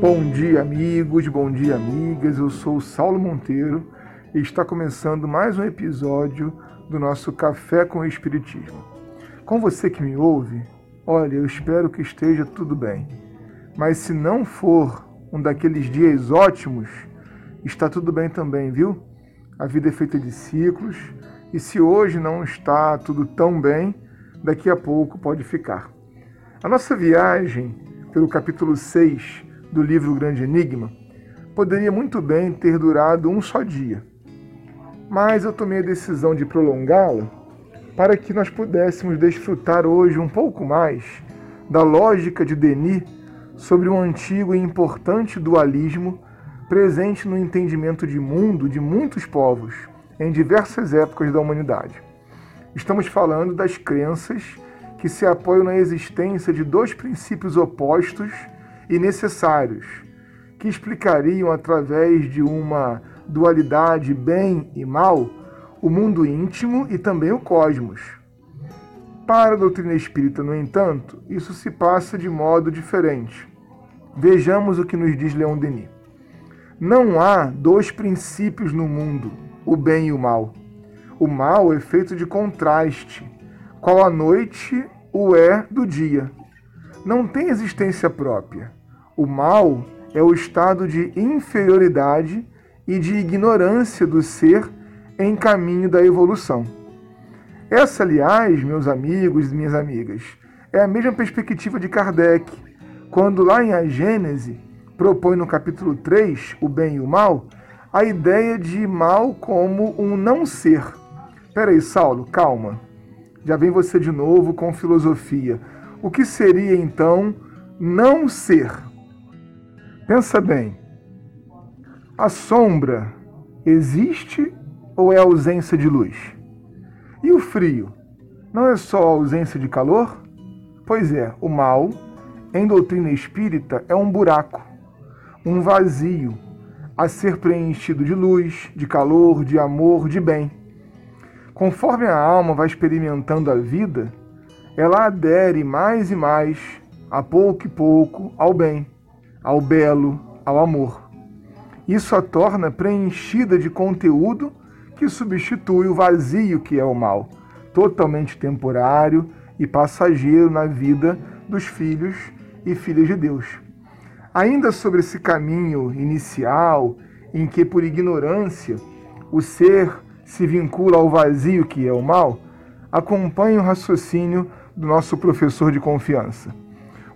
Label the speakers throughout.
Speaker 1: Bom dia, amigos, bom dia, amigas. Eu sou o Saulo Monteiro e está começando mais um episódio do nosso Café com o Espiritismo. Com você que me ouve, olha, eu espero que esteja tudo bem. Mas se não for um daqueles dias ótimos, está tudo bem também, viu? A vida é feita de ciclos e se hoje não está tudo tão bem, daqui a pouco pode ficar. A nossa viagem pelo capítulo 6 do livro Grande Enigma poderia muito bem ter durado um só dia. Mas eu tomei a decisão de prolongá-la para que nós pudéssemos desfrutar hoje um pouco mais da lógica de Denis sobre um antigo e importante dualismo presente no entendimento de mundo de muitos povos em diversas épocas da humanidade. Estamos falando das crenças que se apoiam na existência de dois princípios opostos e necessários, que explicariam através de uma dualidade bem e mal o mundo íntimo e também o cosmos. Para a doutrina espírita, no entanto, isso se passa de modo diferente. Vejamos o que nos diz Leon Denis. Não há dois princípios no mundo, o bem e o mal. O mal é feito de contraste, qual a noite o é do dia. Não tem existência própria. O mal é o estado de inferioridade e de ignorância do ser em caminho da evolução. Essa, aliás, meus amigos e minhas amigas, é a mesma perspectiva de Kardec, quando lá em A Gênese propõe no capítulo 3, o bem e o mal, a ideia de mal como um não ser. Peraí, Saulo, calma. Já vem você de novo com filosofia. O que seria então não ser? Pensa bem. A sombra existe ou é ausência de luz? E o frio? Não é só ausência de calor? Pois é, o mal, em doutrina espírita, é um buraco, um vazio a ser preenchido de luz, de calor, de amor, de bem. Conforme a alma vai experimentando a vida, ela adere mais e mais, a pouco e pouco, ao bem, ao belo, ao amor. Isso a torna preenchida de conteúdo que substitui o vazio que é o mal, totalmente temporário e passageiro na vida dos filhos e filhas de Deus. Ainda sobre esse caminho inicial, em que por ignorância o ser se vincula ao vazio que é o mal, acompanhe o raciocínio do nosso professor de confiança.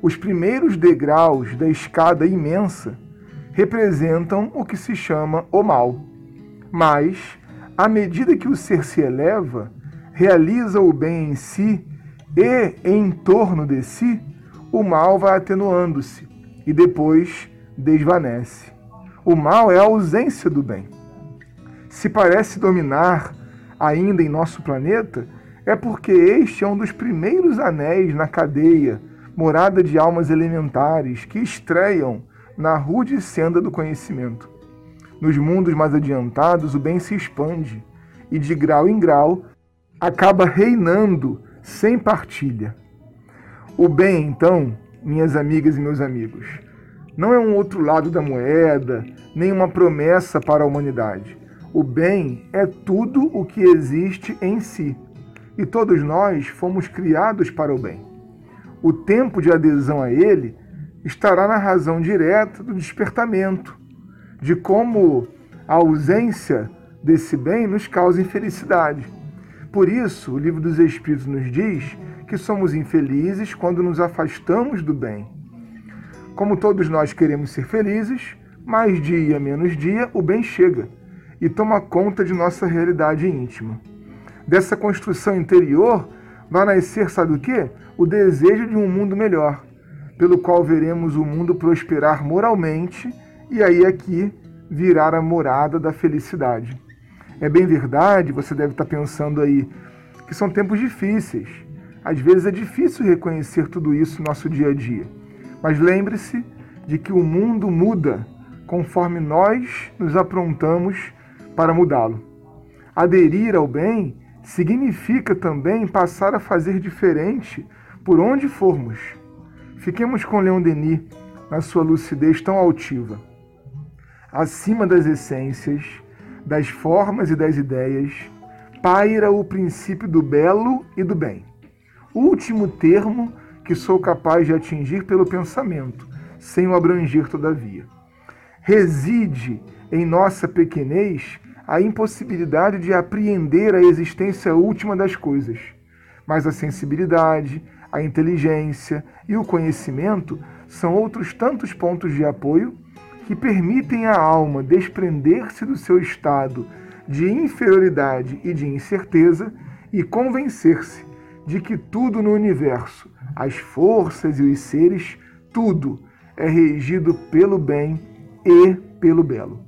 Speaker 1: Os primeiros degraus da escada imensa representam o que se chama o mal. Mas, à medida que o ser se eleva, realiza o bem em si e em torno de si, o mal vai atenuando-se e depois desvanece. O mal é a ausência do bem. Se parece dominar ainda em nosso planeta, é porque este é um dos primeiros anéis na cadeia, morada de almas elementares que estreiam na rude senda do conhecimento. Nos mundos mais adiantados, o bem se expande e, de grau em grau, acaba reinando sem partilha. O bem, então, minhas amigas e meus amigos, não é um outro lado da moeda, nem uma promessa para a humanidade. O bem é tudo o que existe em si. E todos nós fomos criados para o bem. O tempo de adesão a ele estará na razão direta do despertamento, de como a ausência desse bem nos causa infelicidade. Por isso, o livro dos Espíritos nos diz que somos infelizes quando nos afastamos do bem. Como todos nós queremos ser felizes, mais dia menos dia o bem chega e toma conta de nossa realidade íntima. Dessa construção interior vai nascer, sabe o que? O desejo de um mundo melhor, pelo qual veremos o mundo prosperar moralmente e aí aqui virar a morada da felicidade. É bem verdade, você deve estar pensando aí, que são tempos difíceis às vezes é difícil reconhecer tudo isso no nosso dia a dia. Mas lembre-se de que o mundo muda conforme nós nos aprontamos para mudá-lo. Aderir ao bem significa também passar a fazer diferente por onde formos. Fiquemos com Leon Denis na sua lucidez tão altiva. Acima das essências, das formas e das ideias, paira o princípio do belo e do bem. Último termo que sou capaz de atingir pelo pensamento, sem o abranger todavia. Reside em nossa pequenez a impossibilidade de apreender a existência última das coisas, mas a sensibilidade, a inteligência e o conhecimento são outros tantos pontos de apoio que permitem à alma desprender-se do seu estado de inferioridade e de incerteza e convencer-se de que tudo no universo, as forças e os seres, tudo é regido pelo bem e pelo belo.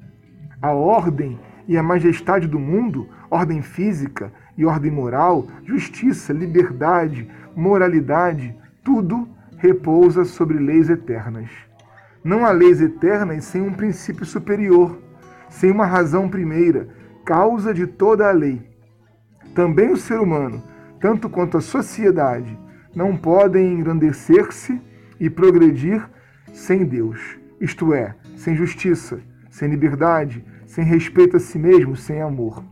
Speaker 1: A ordem e a majestade do mundo, ordem física e ordem moral, justiça, liberdade, moralidade, tudo repousa sobre leis eternas. Não há leis eternas sem um princípio superior, sem uma razão primeira, causa de toda a lei. Também o ser humano, tanto quanto a sociedade, não podem engrandecer-se e progredir sem Deus, isto é, sem justiça, sem liberdade, sem respeito a si mesmo, sem amor.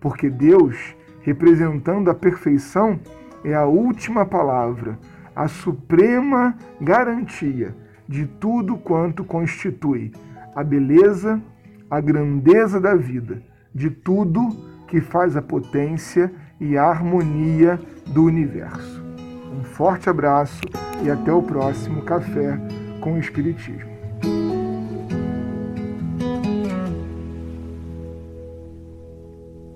Speaker 1: Porque Deus, representando a perfeição, é a última palavra, a suprema garantia de tudo quanto constitui a beleza, a grandeza da vida, de tudo que faz a potência e a harmonia do universo. Um forte abraço e até o próximo Café com o Espiritismo.